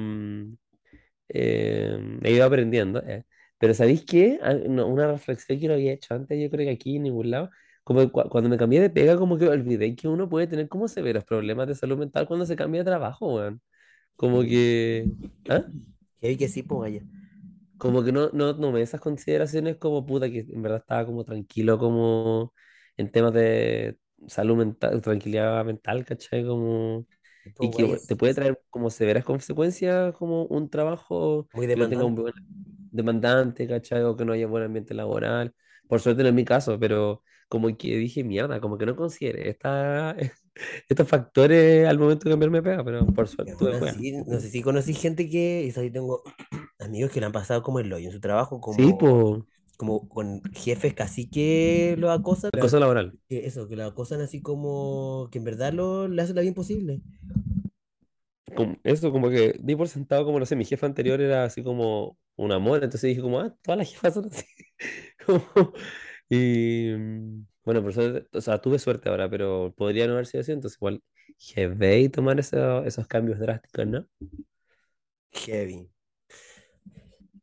eh, he ido aprendiendo. eh. Pero ¿sabéis qué? Ah, una reflexión que no había hecho antes, yo creo que aquí en ningún lado, como cua- cuando me cambié de pega, como que olvidé que uno puede tener como severos problemas de salud mental cuando se cambia de trabajo, weón. Como que, ¿ah? Heavy que sí, pues vaya. Como que no, no tomé esas consideraciones como puta, que en verdad estaba como tranquilo como en temas de salud mental, tranquilidad mental, ¿cachai? Como, y que güey, we- te puede traer como severas consecuencias como un trabajo muy que no tenga un demandante. buen demandante, ¿cachai? O que no haya buen ambiente laboral. Por suerte no es mi caso, pero como que dije, mierda, como que no consideré esta, estos factores al momento de cambiarme de pega, pero por suerte no sé si conocí gente que, y eso ahí tengo amigos que le han pasado como el hoyo en su trabajo, Sí, como, como con jefes casi que lo acosan, cosa laboral. que eso, que lo acosan así como que en verdad lo, le hacen la vida imposible. como- eso como que di por sentado como, no sé, mi jefa anterior era así como un amor, entonces dije como, ah, todas las jefas son así. Como- y mm, bueno, por eso, o sea, tuve suerte ahora, pero podría no haber sido así, entonces igual jefe y tomar eso- esos cambios drásticos, ¿no? Heavy.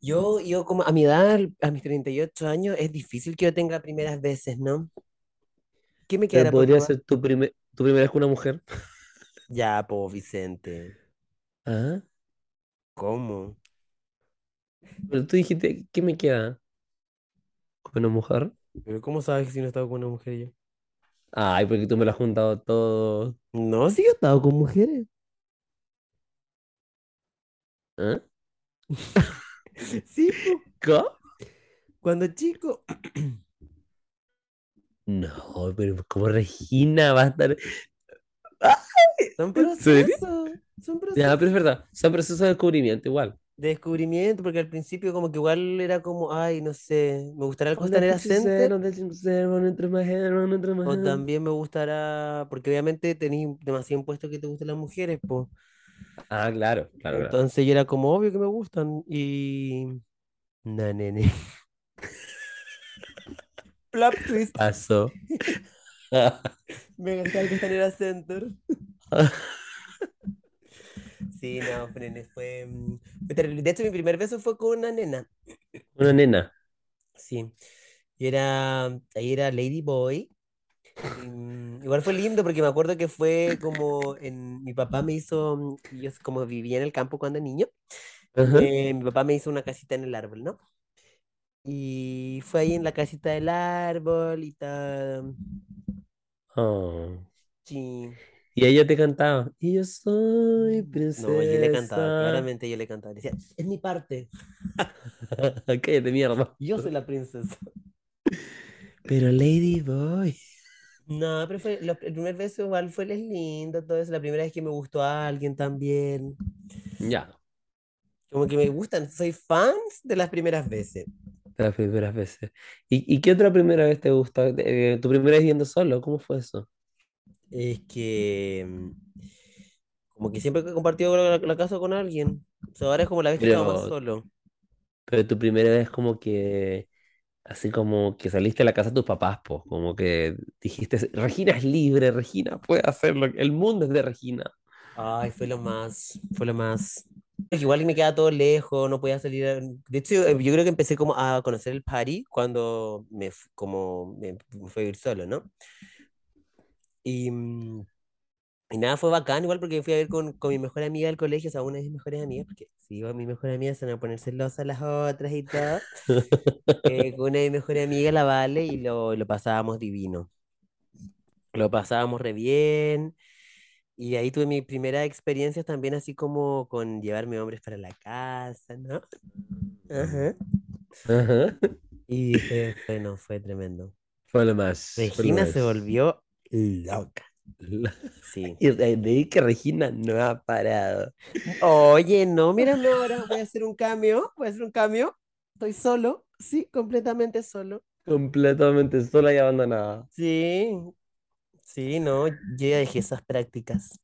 Yo, yo como a mi edad, a mis 38 años, es difícil que yo tenga primeras veces, ¿no? ¿Qué me por podría probar? ser tu primer, tu primera vez con una mujer. Ya, po, Vicente. Ah, ¿Cómo? pero tú dijiste, ¿qué me queda con una mujer? ¿Pero cómo sabes que si no he estado con una mujer yo? Ay, porque tú me lo has juntado todo. No, sí he estado con mujeres. ¿Ah? Sí. ¿Cómo? Cuando chico. No, pero como Regina va a estar. ¡Ah! Son procesos. Son Ya, pero procesos es verdad, son procesos de descubrimiento igual. De descubrimiento, porque al principio como que igual era como, ay, no sé, me gustará el Costanera Center, o también me gustará, porque obviamente tenéis demasiado impuesto que te gustan las mujeres, pues. Ah, claro, claro, claro. Entonces yo era como obvio que me gustan, y... No, nene. Plot twist. Pasó. Me encanta el Costanera Center. Sí, no, fue, mm. De hecho, mi primer beso fue con una nena. Una nena. Sí. Y era, ahí era Lady Boy. y, mm, igual fue lindo porque me acuerdo que fue como en, mi papá me hizo, mm, yo como vivía en el campo cuando niño, me- mi papá me hizo una casita en el árbol, ¿no? Y fue ahí en la casita del árbol y tal. Oh. Sí. Y ella te cantaba. Y yo soy No, yo le cantaba, princesa. claramente yo le cantaba. Decía, es mi parte, Cállate, mierda. yo soy la princesa. Pero Lady Boy. No, pero fue, lo- el primer beso igual fue lindo, todo eso, la primera vez que me gustó a alguien también. Ya, Como que me gustan, soy fans de las primeras veces. de las primeras veces. ¿Y, y qué otra primera vez te gusta? Eh, ¿tu primera vez yendo solo? ¿Cómo fue eso? Es que mm, como que siempre que he compartido la, la casa con alguien. O sea, ahora es como la vez que he estado más solo. pero tu primera vez como que, así como que saliste a la casa de tus papás, pues, como que dijiste, Regina es libre, Regina puede hacerlo, el mundo es de Regina. Ay, fue lo más, fue lo más. Igual me queda todo lejos, no podía salir. a- De hecho, yo, yo creo que empecé como a conocer el party cuando me, como me, me fui a ir solo, ¿no? Y, mm, y nada, fue bacán, igual porque fui a ver con, con mi mejor amiga del colegio, o sea, una de mis mejores amigas, porque si iba mi mejor amiga se van a poner celosas las otras y todo. eh, con una de mis mejores amigas, la Vale, y lo, lo pasábamos divino. Lo pasábamos re bien. Y ahí tuve mis primeras experiencias también, así como con llevarme hombres para la casa, ¿no? Ajá. Ajá. Y fue, fue, no, fue tremendo. Fue lo más, fue lo Regina se más. volvió loca. Sí. Y de ahí que Regina no ha parado. Oye, no, mírame ahora, voy a hacer un cambio, voy a hacer un cambio. Estoy solo, sí, completamente solo. Completamente sola y abandonada. Sí, sí, no, yo ya dejé esas prácticas.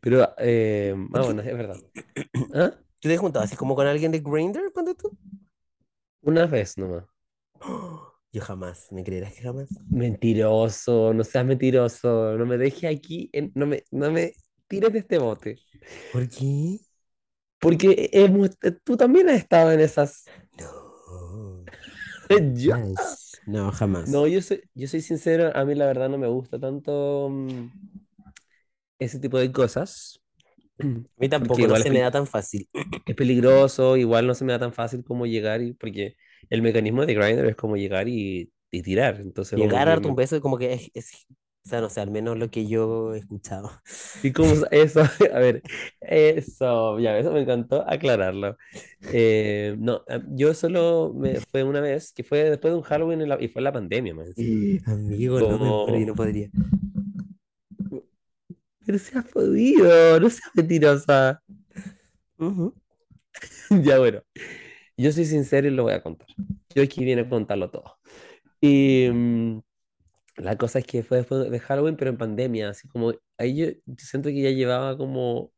Pero, eh, ah, bueno, es verdad. ¿Ah? ¿tú te has juntado así como con alguien de Grindr, ponte tú? Una vez nomás. Yo jamás, ¿me creerás que jamás? Mentiroso, no seas mentiroso. No me dejes aquí, en- no me, no me tires de este bote. ¿Por qué? Porque hemos- tú también has estado en esas. No. Yo. Jamás, No, jamás. No, yo soy, yo soy sincero, a mí la verdad no me gusta tanto mm, ese tipo de cosas, A mí tampoco, no igual es, se me da tan fácil. es peligroso, igual no se me da tan fácil como llegar, y, porque el mecanismo de Grindr es como llegar y, y tirar, entonces como Llegar a darte un beso como que es, es- o sea, no sé, al menos lo que yo he escuchado. ¿Y cómo es eso? A ver, eso, ya, eso me encantó aclararlo. Eh, no, a- yo solo me fue una vez, que fue después de un Halloween en la- y fue en la pandemia, más encima. Amigo, no me Como, no podría. pero se ha podido, no seas mentirosa. Ujú. Ya bueno, yo soy sincero y lo voy a contar. Yo aquí vine a contarlo todo. Y mm, la cosa es que fue después de Halloween, pero en pandemia, así como ahí yo siento que ya llevaba como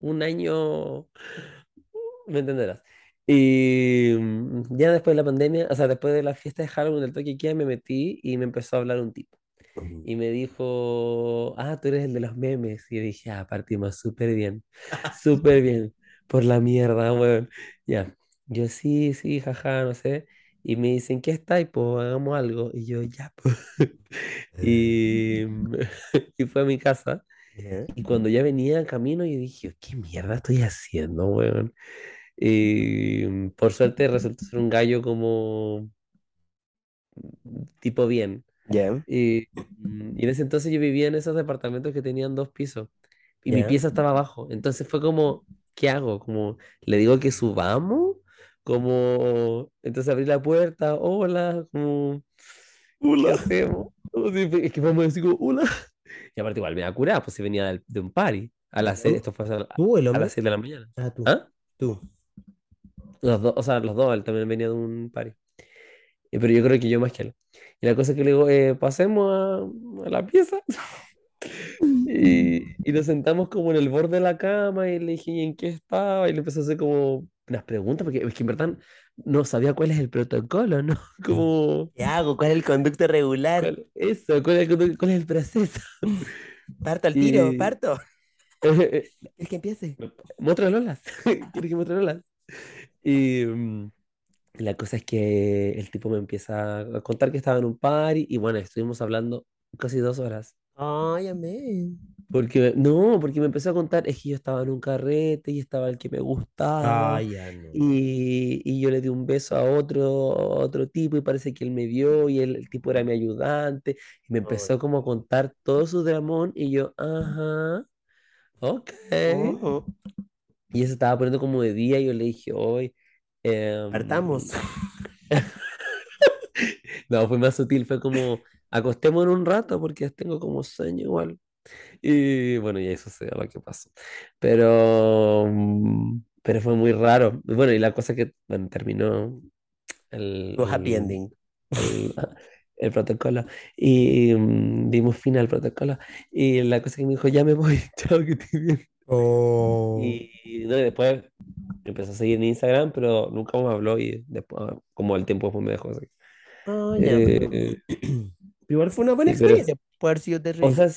un año, me entenderás. Y mm, ya después de la pandemia, o sea, después de la fiesta de Halloween del toque que queda, me metí y me empezó a hablar un tipo. Y me dijo, ah, tú eres el de los memes. Y yo dije, ah, partimos súper bien, súper bien, por la mierda, weón. Ya, yo sí, sí, jaja, no sé. Y me dicen, ¿qué está? Y pues hagamos algo. Y yo, ya, pues. Y, y fue a mi casa. Y cuando ya venía en camino, yo dije, ¿qué mierda estoy haciendo, weón? Y por suerte resultó ser un gallo como tipo bien. Y, mm, y en ese entonces yo vivía en esos departamentos que tenían dos pisos y mi pieza estaba abajo. Entonces fue como, ¿qué hago? Como, ¿le digo que subamos? Como, entonces abrí la puerta, hola, como, ¿qué Hola. hacemos? Si fue- Es que vamos a decir como, hola. Y aparte igual me da curada, pues si venía de un party a las seis, esto fue a, ¿Tú, a las hombre? 6 de la mañana. Ah, tú. ¿Ah? Tú. Los dos, o sea, los dos, él también venía de un party. Eh, Pero yo creo que yo más que él. Y la cosa es que le digo, eh, pasemos a, a la pieza. Y, y nos sentamos como en el borde de la cama y le dije, ¿y en qué estaba? Y le empezó a hacer como unas preguntas, porque es que en verdad no sabía cuál es el protocolo, ¿no? Como, ¿Qué hago? ¿Cuál es el conducto regular? cuál, eso, cuál es, el cuál es el proceso. ¿Parto al tiro? Y, ¿Parto? eh, ¿Quieres que empiece? muestra Lolas. ¿Quieres que muestre Lolas? Y mm, la cosa es que el tipo me empieza a contar que estaba en un party y bueno, estuvimos hablando casi dos horas. Ay, amén. Porque, no, porque me empezó a contar, es que yo estaba en un carrete y estaba el que me gustaba, ya no. y, y yo le di un beso a otro, a otro tipo y parece que él me vio y él- el tipo era mi ayudante, y me Ay, empezó como a contar todo su dramón y yo, ajá, ok. Ujú. Y eso estaba poniendo como de día y yo le dije, hoy, Partamos. no, fue más sutil, fue como, acostémonos un rato porque tengo como sueño igual. Y bueno, y eso sé lo que pasó. Pero, mm, pero fue muy raro. Y Bueno, y la cosa que bueno, terminó el, happy ending. el, el protocolo y mm, dimos fin al protocolo. Y la cosa que me dijo, ya me voy, chao, que estés bien. Oh. Y, no, y después empezó a seguir en Instagram, pero nunca más habló y después, como el tiempo después me dejó así. Ah, ya, pero... Eh, Igual fue una buena sí, pero experiencia. Puede haber sido O sea,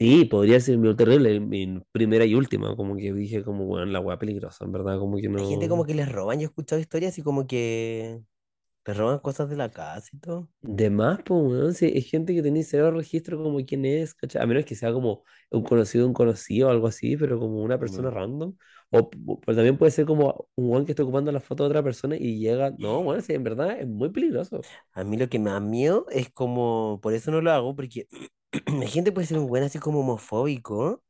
sí, podría ser mi terrible, mi primera y última, como que dije como, bueno, la weá peligrosa, en verdad, como que Hay gente como no... que les roban. Yo he escuchado historias así como que les roban cosas de la casa y todo. De más, pues, weón, si hay gente que tiene cero registro como quién es, ¿cachai? A menos que sea como un conocido un conocido o algo así, pero como una persona random. O pero también puede ser como un weón que está ocupando la foto de otra persona y llega, no, bueno, sí, en verdad es muy peligroso. A mí lo que me da miedo es como, por eso no lo hago, porque la gente puede ser un buen así como homofóbico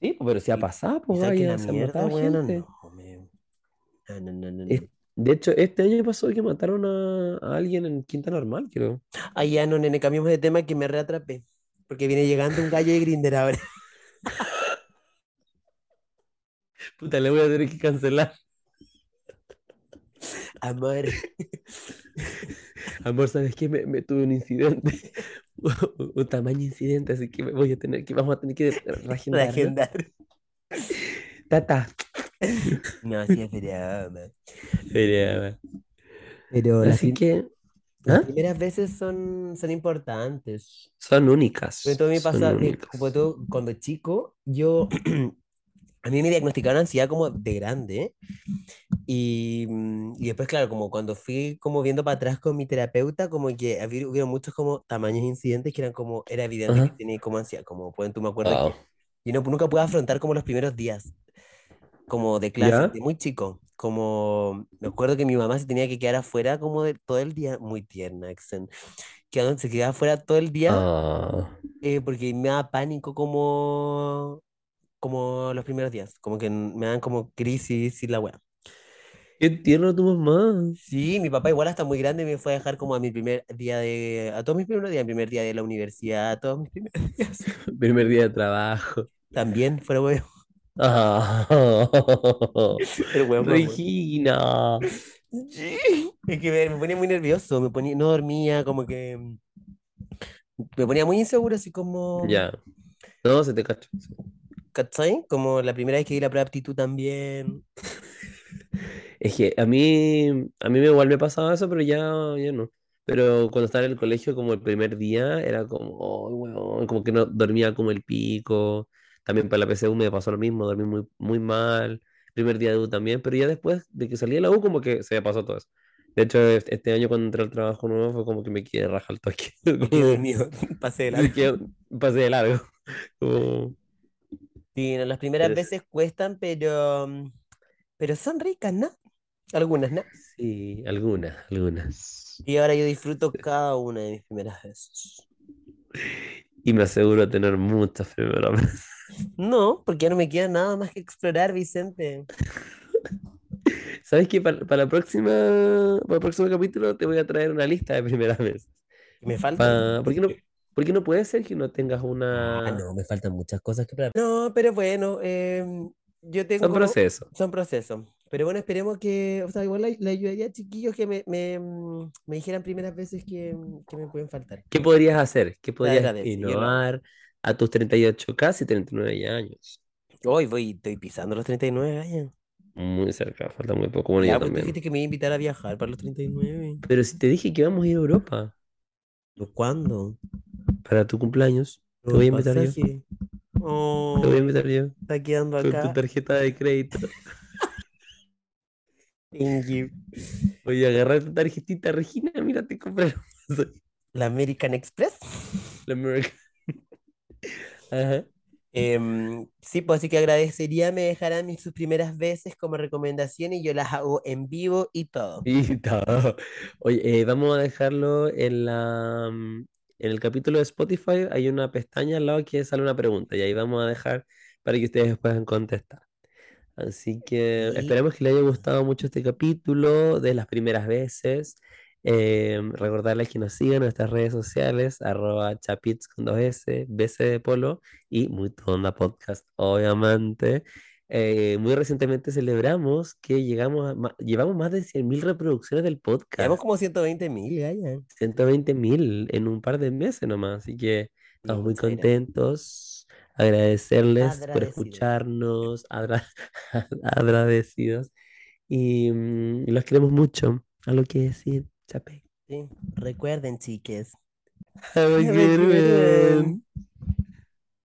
Sí, pero si ha pasado, pues saque la vaya, se han mierda, matado bueno, gente. no, me... no, no, no, no, Es- no. de hecho, este año pasó que mataron a, a alguien en Quinta Normal, creo. Ah, ya no, nene, cambiamos de tema que me reatrapé, porque viene llegando un gallo de Grindr ahora. Puta, le voy a tener que cancelar. Amor, Amor, ¿sabes qué? Me, me tuve un incidente, un, tamaño incidente, así que voy a tener que, vamos a tener que reagendar, reagendar. Tata. No, sí es broma. Pero, Pero las, así prim- que, las ¿ah? primeras veces son, son importantes. Son Sobre únicas, todo me pasa, únicas. como todo, cuando chico, yo a mí me diagnosticaron ansiedad como de grande. Y, mm, y después, claro, como cuando fui como viendo para atrás con mi terapeuta, como que había, hubieron muchos como tamaños incidentes que eran como, era evidente que Ajá. tenía como ansiedad, como pueden, tú me acuerdo que Wow. yo no, nunca pude afrontar como los primeros días, como de clase, ¿Ya? de muy chico, como me acuerdo que mi mamá se tenía que quedar afuera como de todo el día, muy tierna, Exen, que se quedaba afuera todo el día Ah. eh, porque me daba pánico como, como los primeros días, como que me dan como crisis y la weá. Qué tierno tu mamá. Sí, mi papá igual hasta muy grande me fue a dejar como a mi primer día de, a todos mis primeros días, mi primer día de la universidad, a todos mis primeros días. Primer día de trabajo. También fuera weón, Ah. el weón. Regina. Sí. Es que me, me ponía muy nervioso, me ponía, no dormía, como que me ponía muy inseguro, así como, Ya. No, se te cacho. ¿Cachai? Como la primera vez que di la prueba de aptitud también. Es que a mí, a mí igual me pasaba eso, pero ya, ya no. Pero cuando estaba en el colegio, como el primer día, era como, oh, como que no dormía como el pico. También para la PSU me pasó lo mismo, dormí muy, muy mal. Primer día de U también, pero ya después de que salí de la U, como que se me pasó todo eso. De hecho, este año cuando entré al trabajo nuevo fue como que me quedé raja al toque. Como, dormido, pasé de largo. pasé de largo. Como, Sí, no, las primeras pero veces cuestan, pero, pero son ricas, ¿no? Algunas, ¿no? sí, algunas, algunas. Y ahora yo disfruto cada una de mis primeras veces. Y me aseguro de tener muchas primeras veces. No, porque ya no me queda nada más que explorar, Vicente. ¿Sabes qué? Para, para la próxima, para el próximo capítulo te voy a traer una lista de primeras veces. ¿Me faltan? Pa- ¿por qué no, por qué no puede ser que no tengas Ah, una... no, me faltan muchas cosas que. No, pero bueno, em, yo Son tengo, procesos. son procesos. Pero bueno, esperemos que, o sea, igual le, ayudaría a chiquillos que me, me, mm, me dijeran primeras veces que, que me pueden faltar. ¿Qué podrías hacer? ¿Qué podrías innovar a tus 38, casi 39 años? Hoy voy, estoy pisando los 39 años. Muy cerca, falta muy poco. Bueno, Ya, pues también. dijiste que me iba a invitar a viajar para los 39. Pero si te dije que vamos a ir a Europa ¿Pero ¿Cuándo? Para tu cumpleaños, te voy a invitar yo. pasajes. Te voy a Oh, invitar yo. está quedando Con tu acá. tarjeta de crédito. Thank you. Voy a agarrar tu tarjetita, Regina. Mira, te compré La American Express. la American. Ajá. Em, sí, pues así que agradecería me dejaran mis sus primeras veces como recomendación y yo las hago en vivo y todo. Y todo. Oye, eh, vamos a dejarlo en la, mm, en el capítulo de Spotify. Hay una pestaña al lado que sale una pregunta y ahí vamos a dejar para que ustedes puedan contestar. Así que esperemos que les haya gustado mucho este capítulo de las primeras veces. Eh, recordarles que nos sigan en nuestras redes sociales, arroba chapits con dos S, BC de Polo y Muy Onda Podcast, obviamente. Eh, muy recientemente celebramos que llegamos a llevamos más de 100.000 reproducciones del llevamos podcast, como 120 mil ya, ya. 120.000 en un par de meses nomás, así que estamos muy contentos, agradecerles por Agradecidos. escucharnos, agra- agradecidos y mm, los queremos mucho. ¿Algo que decir, Chape? Sí. Recuerden, chiques. Have